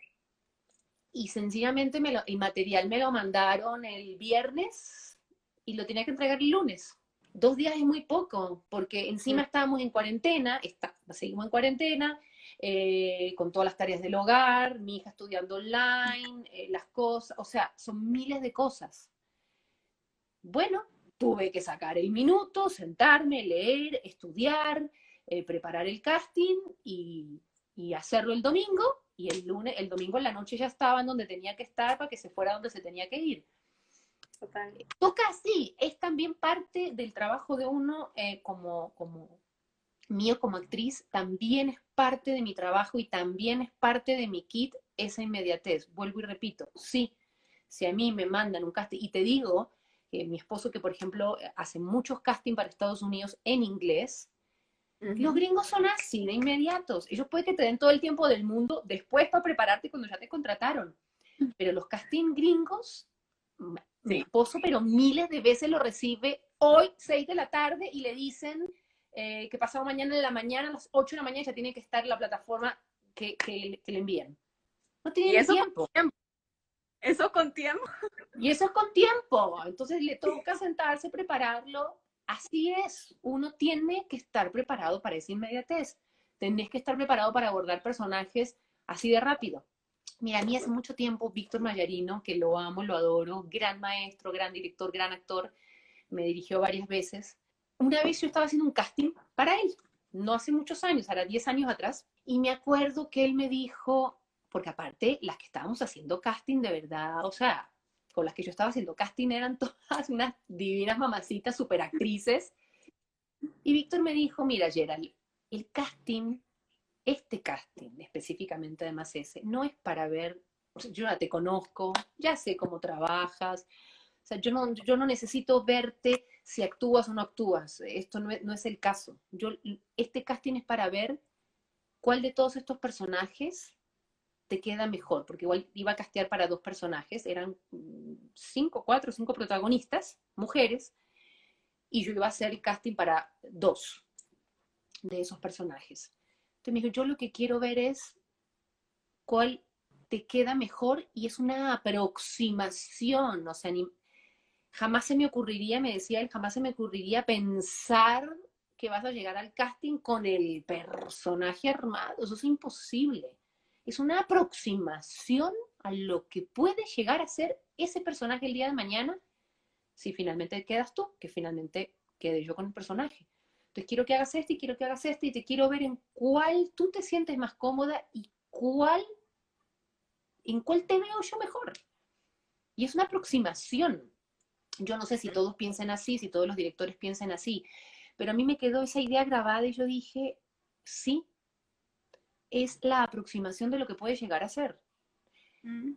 y sencillamente me lo, el material me lo mandaron el viernes y lo tenía que entregar el lunes. Dos días es muy poco, porque encima estábamos en cuarentena, está, seguimos en cuarentena, eh, con todas las tareas del hogar, mi hija estudiando online, eh, las cosas, o sea, son miles de cosas. Bueno, tuve que sacar el minuto, sentarme, leer, estudiar, eh, preparar el casting y, y hacerlo el domingo. Y el lunes, el domingo en la noche ya estaba en donde tenía que estar para que se fuera donde se tenía que ir. Total. Toca así, es también parte del trabajo de uno eh, como, como mío como actriz, también es parte de mi trabajo y también es parte de mi kit esa inmediatez. Vuelvo y repito, sí, si a mí me mandan un casting, y te digo, que mi esposo que por ejemplo hace muchos castings para Estados Unidos en inglés, los gringos son así, de inmediatos. Ellos pueden que te den todo el tiempo del mundo después para prepararte cuando ya te contrataron. Pero los casting gringos, m- mi Sí. esposo, pero miles de veces lo recibe hoy, 6 de la tarde, y le dicen eh, que pasado mañana en la mañana, a las 8 de la mañana, ya tiene que estar en la plataforma que, que- que le envían. No Y tiene eso tiempo. con tiempo. Eso con tiempo. Y eso es con tiempo. Entonces le toca sentarse, prepararlo. Así es. Uno tiene que estar preparado para esa inmediatez. Tenés que estar preparado para abordar personajes así de rápido. Mira, a mí hace mucho tiempo, Víctor Mayarino, que lo amo, lo adoro, gran maestro, gran director, gran actor, me dirigió varias veces. Una vez yo estaba haciendo un casting para él, no hace muchos años, ahora 10 años atrás, y me acuerdo que él me dijo, porque aparte las que estábamos haciendo casting de verdad, o sea, con las que yo estaba haciendo casting eran [laughs] todas unas divinas mamacitas, super actrices. Y Víctor me dijo, mira Gerald, el casting, este casting específicamente además ese, no es para ver, o yo ya te conozco, ya sé cómo trabajas, o sea, yo no, yo no necesito verte si actúas o no actúas, esto no es, no es el caso. Yo, este casting es para ver cuál de todos estos personajes te queda mejor, porque igual iba a castear para dos personajes, eran mm, cinco, cuatro, cinco protagonistas, mujeres, y yo iba a hacer el casting para dos de esos personajes. Entonces me dijo, yo lo que quiero ver es cuál te queda mejor y es una aproximación, o sea, ni- jamás se me ocurriría, me decía él, jamás se me ocurriría pensar que vas a llegar al casting con el personaje armado, eso es imposible. Es una aproximación a lo que puede llegar a ser ese personaje el día de mañana si finalmente quedas tú, que finalmente quede yo con el personaje. Entonces quiero que hagas este y quiero que hagas este y te quiero ver en cuál tú te sientes más cómoda y cuál, en cuál te veo yo mejor. Y es una aproximación. Yo no sé si todos piensen así, si todos los directores piensen así, pero a mí me quedó esa idea grabada y yo dije, sí, es la aproximación de lo que puede llegar a ser. Mm.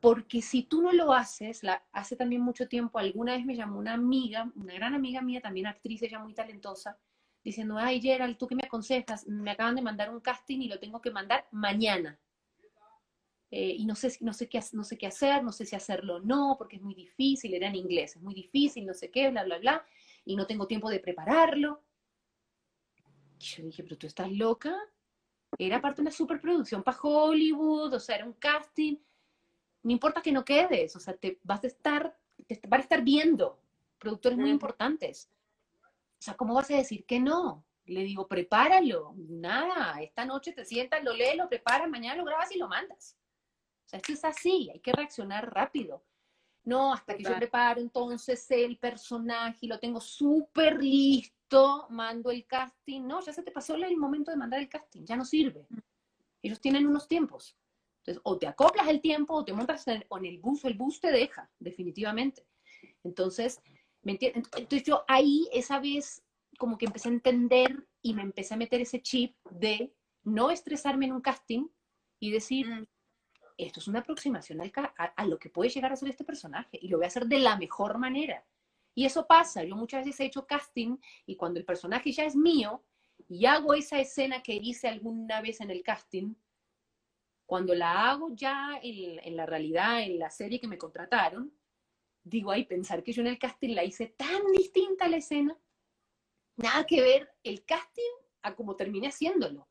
Porque si tú no lo haces, la, hace también mucho tiempo, alguna vez me llamó una amiga, una gran amiga mía, también actriz, ella muy talentosa, diciendo, ay Gerald, ¿tú qué me aconsejas? Me acaban de mandar un casting y lo tengo que mandar mañana. Eh, y no sé, no, sé qué, no sé qué hacer, no sé si hacerlo o no, porque es muy difícil, era en inglés, es muy difícil, no sé qué, bla, bla, bla, y no tengo tiempo de prepararlo. Y yo dije, pero tú estás loca. Era parte de una superproducción para Hollywood, o sea, era un casting. No importa que no quedes, o sea, te vas a estar, te van a estar viendo productores muy importantes. O sea, ¿cómo vas a decir que no? Le digo, prepáralo. Nada, esta noche te sientas, lo lees, lo preparas, mañana lo grabas y lo mandas. O sea, esto es así, hay que reaccionar rápido. No, hasta que yo preparo entonces el personaje y lo tengo súper listo, mando el casting. No, ya se te pasó el momento de mandar el casting, ya no sirve. Ellos tienen unos tiempos. Entonces, o te acoplas el tiempo o te montas en, o en el bus, o el bus te deja, definitivamente. Entonces, ¿me entiendes? Entonces yo ahí, esa vez, como que empecé a entender y me empecé a meter ese chip de no estresarme en un casting y decir, Mm. Esto es una aproximación a, lo que puede llegar a ser este personaje y lo voy a hacer de la mejor manera. Y eso pasa, yo muchas veces he hecho casting y cuando el personaje ya es mío y hago esa escena que hice alguna vez en el casting, cuando la hago ya en, la realidad, en la serie que me contrataron, digo, ay, pensar que yo en el casting la hice tan distinta a la escena, nada que ver el casting a como terminé haciéndolo.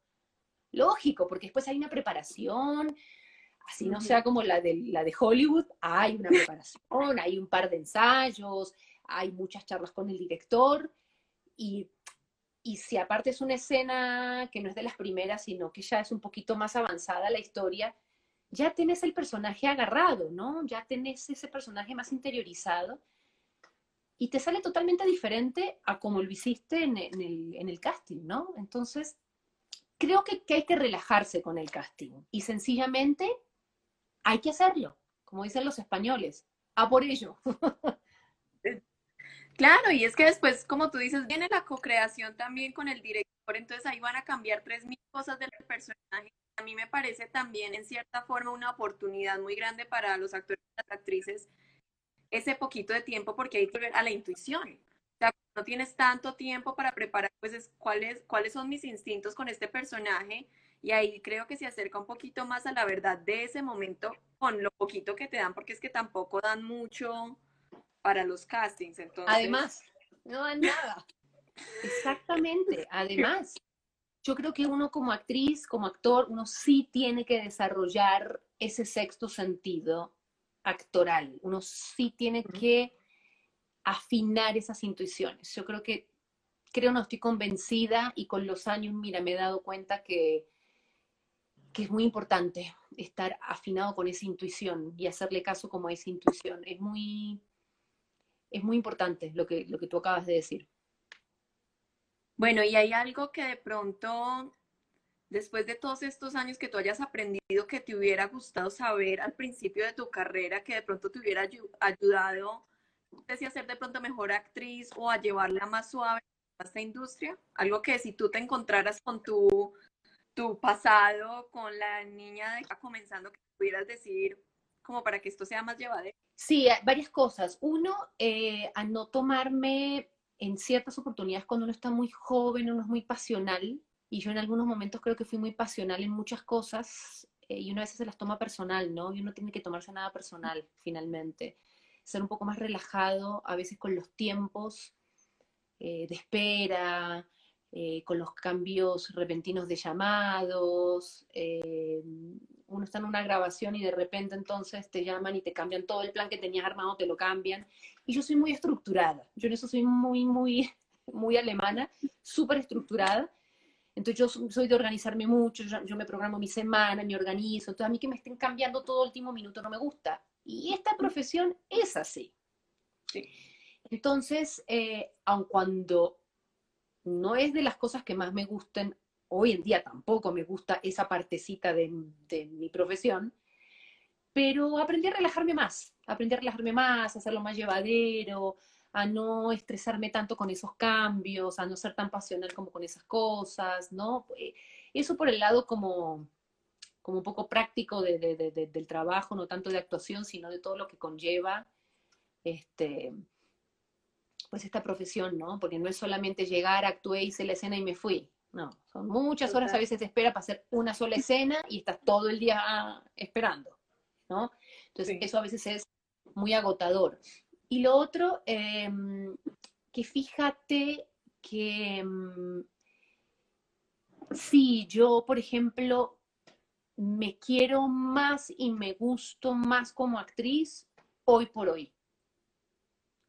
Lógico, porque después hay una preparación, así no sea como la de, la de Hollywood, hay una preparación, hay un par de ensayos, hay muchas charlas con el director, y, y si aparte es una escena que no es de las primeras, sino que ya es un poquito más avanzada la historia, ya tenés el personaje agarrado, ¿no? Ya tenés ese personaje más interiorizado y te sale totalmente diferente a como lo hiciste en, en el, en el casting, ¿no? Entonces, creo que, que hay que relajarse con el casting y sencillamente hay que hacerlo, como dicen los españoles, a por ello. [laughs] Claro, y es que después, como tú dices, viene la co-creación también con el director, entonces ahí van a cambiar tres mil cosas del personaje. A mí me parece también, en cierta forma, una oportunidad muy grande para los actores y las actrices ese poquito de tiempo porque hay que ver a la intuición. O sea, no tienes tanto tiempo para preparar, pues, es, ¿cuáles, cuáles son mis instintos con este personaje? Y ahí creo que se acerca un poquito más a la verdad de ese momento con lo poquito que te dan, porque es que tampoco dan mucho para los castings. Entonces, Además, no dan nada. [laughs] Exactamente, además, yo creo que uno como actriz, como actor, uno sí tiene que desarrollar ese sexto sentido actoral, uno sí tiene que afinar esas intuiciones. Yo creo que, creo, no estoy convencida y con los años, mira, me he dado cuenta que, que es muy importante estar afinado con esa intuición y hacerle caso como a esa intuición. Es muy, es muy importante lo que, lo que tú acabas de decir. Bueno, y hay algo que de pronto, después de todos estos años que tú hayas aprendido, que te hubiera gustado saber al principio de tu carrera, que de pronto te hubiera ayu- ayudado, no sé a ser de pronto mejor actriz o a llevarla más suave a esta industria. Algo que si tú te encontraras con tu, tu pasado, con la niña de comenzando, que pudieras decir como para que esto sea más llevadero. Sí, varias cosas. Uno, eh, a no tomarme en ciertas oportunidades cuando uno está muy joven, uno es muy pasional, y yo en algunos momentos creo que fui muy pasional en muchas cosas, eh, y uno a veces se las toma personal, ¿no? Y uno tiene que tomarse nada personal, finalmente. Ser un poco más relajado, a veces con los tiempos eh, de espera, eh, con los cambios repentinos de llamados. eh, uno está en una grabación y de repente entonces te llaman y te cambian todo el plan que tenías armado, te lo cambian. Y yo soy muy estructurada. Yo en eso soy muy, muy, [laughs] muy alemana, súper estructurada. Entonces yo so- soy de organizarme mucho, yo, me programo mi semana, me organizo. Entonces a mí que me estén cambiando todo último minuto no me gusta. Y esta profesión es así. Sí. Entonces, eh, aun cuando no es de las cosas que más me gusten, hoy en día tampoco me gusta esa partecita de, de mi profesión, pero aprendí a relajarme más, aprendí a relajarme más, a hacerlo más llevadero, a no estresarme tanto con esos cambios, a no ser tan pasional como con esas cosas, ¿no? Eh, Eso por el lado como, como un poco práctico de- de- de- de- del trabajo, no tanto de actuación, sino de todo lo que conlleva este, pues esta profesión, ¿no? Porque no es solamente llegar, actué, hice la escena y me fui. No, son muchas horas a veces de espera para hacer una sola escena y estás todo el día ah, esperando, ¿no? Entonces Sí. eso a veces es muy agotador. Y lo otro, em, que fíjate que em, sí, yo, por ejemplo, me quiero más y me gusto más como actriz hoy por hoy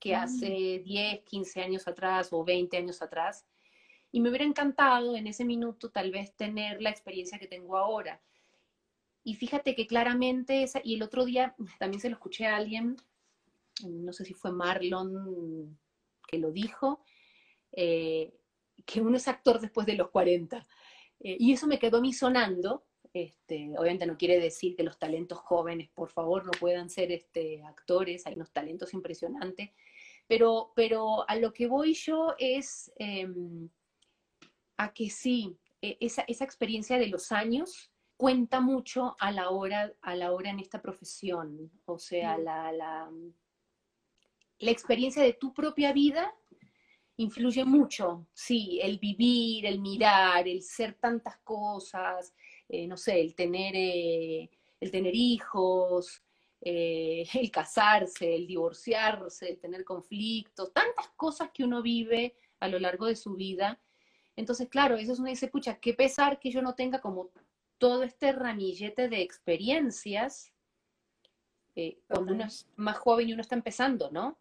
que Mm. hace 10, 15 años atrás o 20 años atrás. Y me hubiera encantado en ese minuto tal vez tener la experiencia que tengo ahora. Y fíjate que claramente, esa, y el otro día [laughs] también se lo escuché a alguien, no sé si fue Marlon que lo dijo, eh, que uno es actor después de los 40. Eh, y eso me quedó a mí sonando. Este, obviamente no quiere decir que los talentos jóvenes, por favor, no puedan ser este, actores, hay unos talentos impresionantes, pero, pero a lo que voy yo es em, a que sí, e, esa, esa experiencia de los años cuenta mucho a la hora, a la hora en esta profesión. O sea, la, la, la experiencia de tu propia vida influye mucho, sí, el vivir, el mirar, el ser tantas cosas, eh, no sé, el tener, eh, el tener hijos, eh, el casarse, el divorciarse, el tener conflictos, tantas cosas que uno vive a lo largo de su vida. Entonces, claro, eso es uno dice, pucha, qué pesar que yo no tenga como todo este ramillete de experiencias cuando uno es más joven y uno está empezando, ¿no?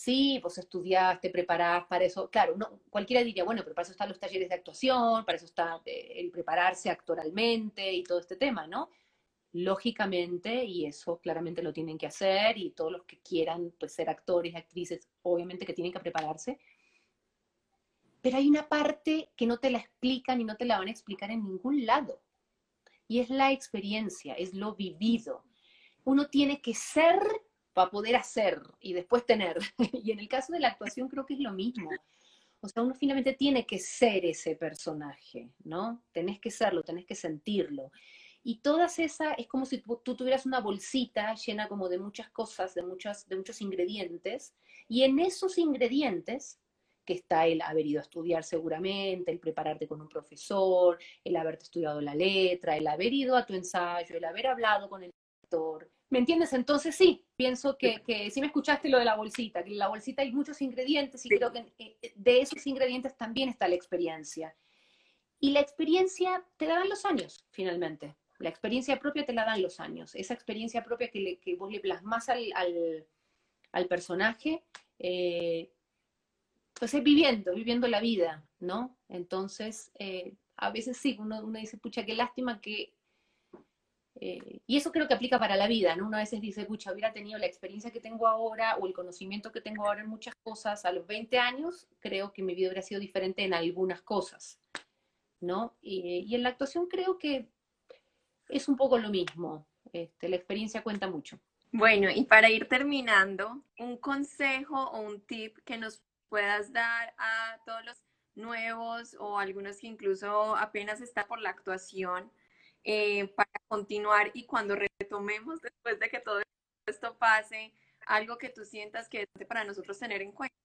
sí, vos estudiaste, te preparás para eso. Claro, no, cualquiera diría, bueno, pero para eso están los talleres de actuación, para eso está eh, el prepararse actoralmente y todo este tema, ¿no? Lógicamente, y eso claramente lo tienen que hacer, y todos los que quieran pues, ser actores, actrices, obviamente que tienen que prepararse. Pero hay una parte que no te la explican y no te la van a explicar en ningún lado. Y es la experiencia, es lo vivido. Uno tiene que ser para poder hacer y después tener. [laughs] y en el caso de la actuación creo que es lo mismo. O sea, uno finalmente tiene que ser ese personaje, ¿no? Tenés que serlo, tenés que sentirlo. Y todas esas, es como si tú, tuvieras una bolsita llena como de muchas cosas, de, muchas, de muchos ingredientes, y en esos ingredientes, que está el haber ido a estudiar seguramente, el prepararte con un profesor, el haberte estudiado la letra, el haber ido a tu ensayo, el haber hablado con el director, ¿Me entiendes? Entonces sí, pienso que, que sí me escuchaste lo de la bolsita, que en la bolsita hay muchos ingredientes y creo que eh, de esos ingredientes también está la experiencia. Y la experiencia te la dan los años, finalmente. La experiencia propia te la dan los años. Esa experiencia propia que, vos le plasmas al, al, al personaje, eh, pues es viviendo, viviendo la vida, ¿no? Entonces, eh, a veces sí, uno, uno dice, pucha, qué lástima que eh, y eso creo que aplica para la vida, ¿no? Uno a veces dice, pucha, hubiera tenido la experiencia que tengo ahora o el conocimiento que tengo ahora en muchas cosas a los 20 años, creo que mi vida hubiera sido diferente en algunas cosas, ¿no? Y, en la actuación creo que es un poco lo mismo, este, la experiencia cuenta mucho. Bueno, y para ir terminando, un consejo o un tip que nos puedas dar a todos los nuevos o algunos que incluso apenas están por la actuación eh, para continuar y cuando retomemos después de que todo esto pase, algo que tú sientas que es para nosotros tener en cuenta,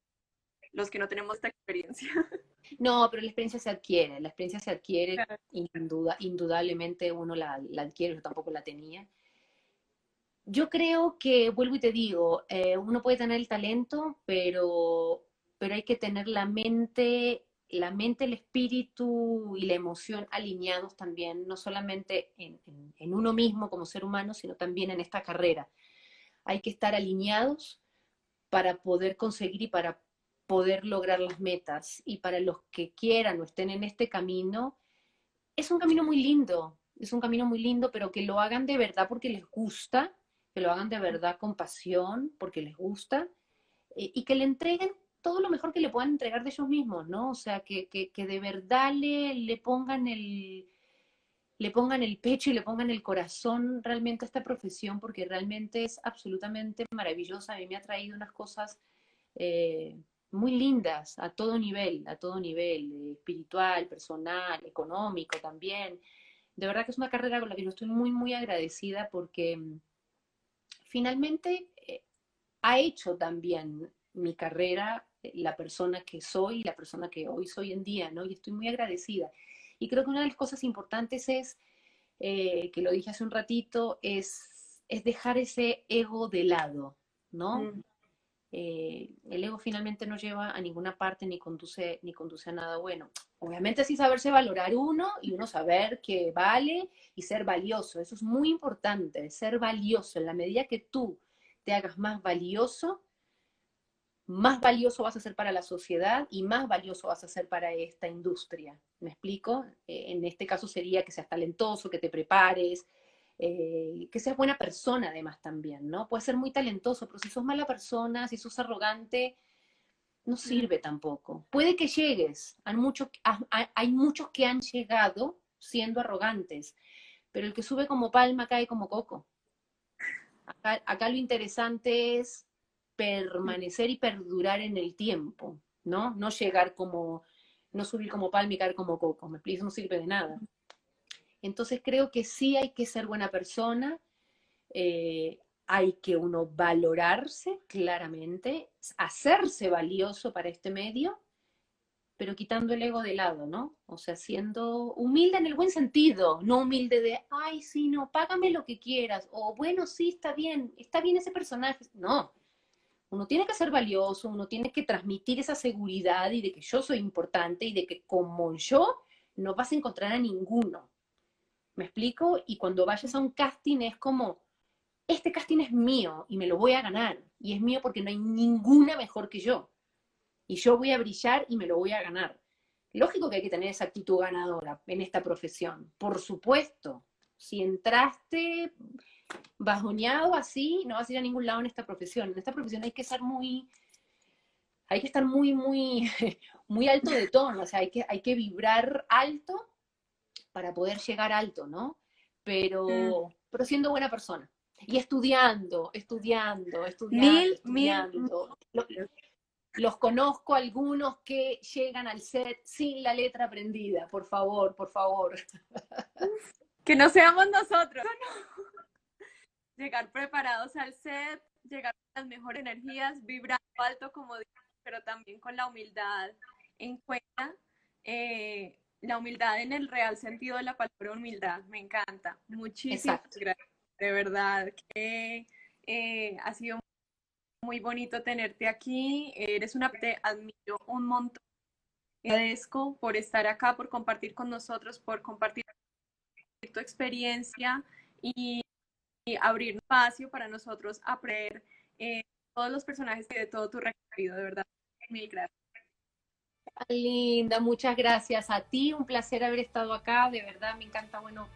los que no tenemos esta experiencia. [laughs] No, pero la experiencia se adquiere, la experiencia se adquiere, duda, indudablemente uno la, adquiere, yo tampoco la tenía. Yo creo que, vuelvo y te digo, eh, uno puede tener el talento, pero, pero hay que tener la mente la mente, el espíritu y la emoción alineados también, no solamente en, uno mismo como ser humano, sino también en esta carrera. Hay que estar alineados para poder conseguir y para poder lograr las metas. Y para los que quieran o estén en este camino, es un camino muy lindo, es un camino muy lindo, pero que lo hagan de verdad porque les gusta, que lo hagan de verdad con pasión porque les gusta, eh, y que le entreguen todo lo mejor que le puedan entregar de ellos mismos, ¿no? O sea, que, de verdad le, le, pongan el, le pongan el pecho y le pongan el corazón realmente a esta profesión, porque realmente es absolutamente maravillosa. A mí me ha traído unas cosas eh, muy lindas a todo nivel, a todo nivel, eh, espiritual, personal, económico también. De verdad que es una carrera con la que yo estoy muy, muy agradecida porque mm, finalmente eh, ha hecho también mi carrera la persona que soy, la persona que hoy soy en día, ¿no? Y estoy muy agradecida. Y creo que una de las cosas importantes es, eh, que lo dije hace un ratito, es, es dejar ese ego de lado, ¿no? Mm. Eh, el ego finalmente no lleva a ninguna parte ni conduce, ni conduce a nada bueno. Obviamente sí saberse valorar uno y uno saber que vale y ser valioso. Eso es muy importante, ser valioso. En la medida que tú te hagas más valioso, más valioso vas a ser para la sociedad y más valioso vas a ser para esta industria. ¿Me explico? Eh, en este caso sería que seas talentoso, que te prepares, eh, que seas buena persona además también, ¿no? Puedes ser muy talentoso, pero si sos mala persona, si sos arrogante, no sirve tampoco. Puede que llegues, hay muchos, hay muchos que han llegado siendo arrogantes, pero el que sube como palma cae como coco. acá lo interesante es permanecer y perdurar en el tiempo, ¿no? No llegar como no subir como palma y caer como coco, me explico, no sirve de nada. Entonces creo que sí hay que ser buena persona, eh, hay que uno valorarse claramente, hacerse valioso para este medio, pero quitando el ego de lado, ¿no? O sea, siendo humilde en el buen sentido, no humilde de, ay, sí, no, págame lo que quieras, o bueno, sí, está bien, está bien ese personaje. No, uno tiene que ser valioso, uno tiene que transmitir esa seguridad y de que yo soy importante y de que como yo no vas a encontrar a ninguno. ¿Me explico? Y cuando vayas a un casting es como, este casting es mío y me lo voy a ganar. Y es mío porque no hay ninguna mejor que yo. Y yo voy a brillar y me lo voy a ganar. Lógico que hay que tener esa actitud ganadora en esta profesión. Por supuesto. Si entraste bajoneado así, no vas a ir a ningún lado en esta profesión. En esta profesión hay que ser muy, hay que estar muy, muy, [laughs] muy alto de tono. O sea, hay que, hay que vibrar alto para poder llegar alto, ¿no? Pero, Mm. pero siendo buena persona. Y estudiando, estudiando, estudiando, Mil, estudiando. Lo- Los conozco algunos que llegan al set sin la letra aprendida. Por favor, por favor. Que no seamos nosotros. Llegar preparados al set, llegar con las mejores energías, vibrando alto, como digo, pero también con la humildad en cuenta. eh, la humildad en el real sentido de la palabra humildad. Me encanta. Muchísimas Exacto. gracias. De verdad que eh, ha sido muy bonito tenerte aquí. Eres una, te admiro un montón. Agradezco por estar acá, por compartir con nosotros, por compartir tu experiencia y, y abrir espacio para nosotros aprender eh, todos los personajes y de todo tu recorrido. De verdad, mil gracias. Linda, muchas gracias a ti. Un placer haber estado acá. De verdad, me encanta, bueno,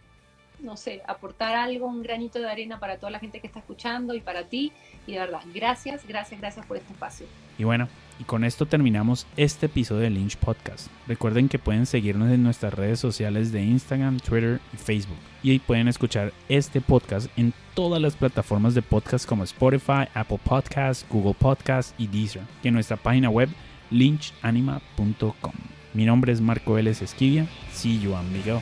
no sé, aportar algo, un granito de arena para toda la gente que está escuchando y para ti. Y de verdad, gracias, gracias, gracias por este espacio. Y bueno, y con esto terminamos este episodio de Lynch Podcast. Recuerden que pueden seguirnos en nuestras redes sociales de Instagram, Twitter y Facebook. Y ahí pueden escuchar este podcast en todas las plataformas de podcast como Spotify, Apple Podcasts, Google Podcasts y Deezer. Y en nuestra página web lynchanima.com. Mi nombre es Marco Vélez Esquivia. See you, amigo.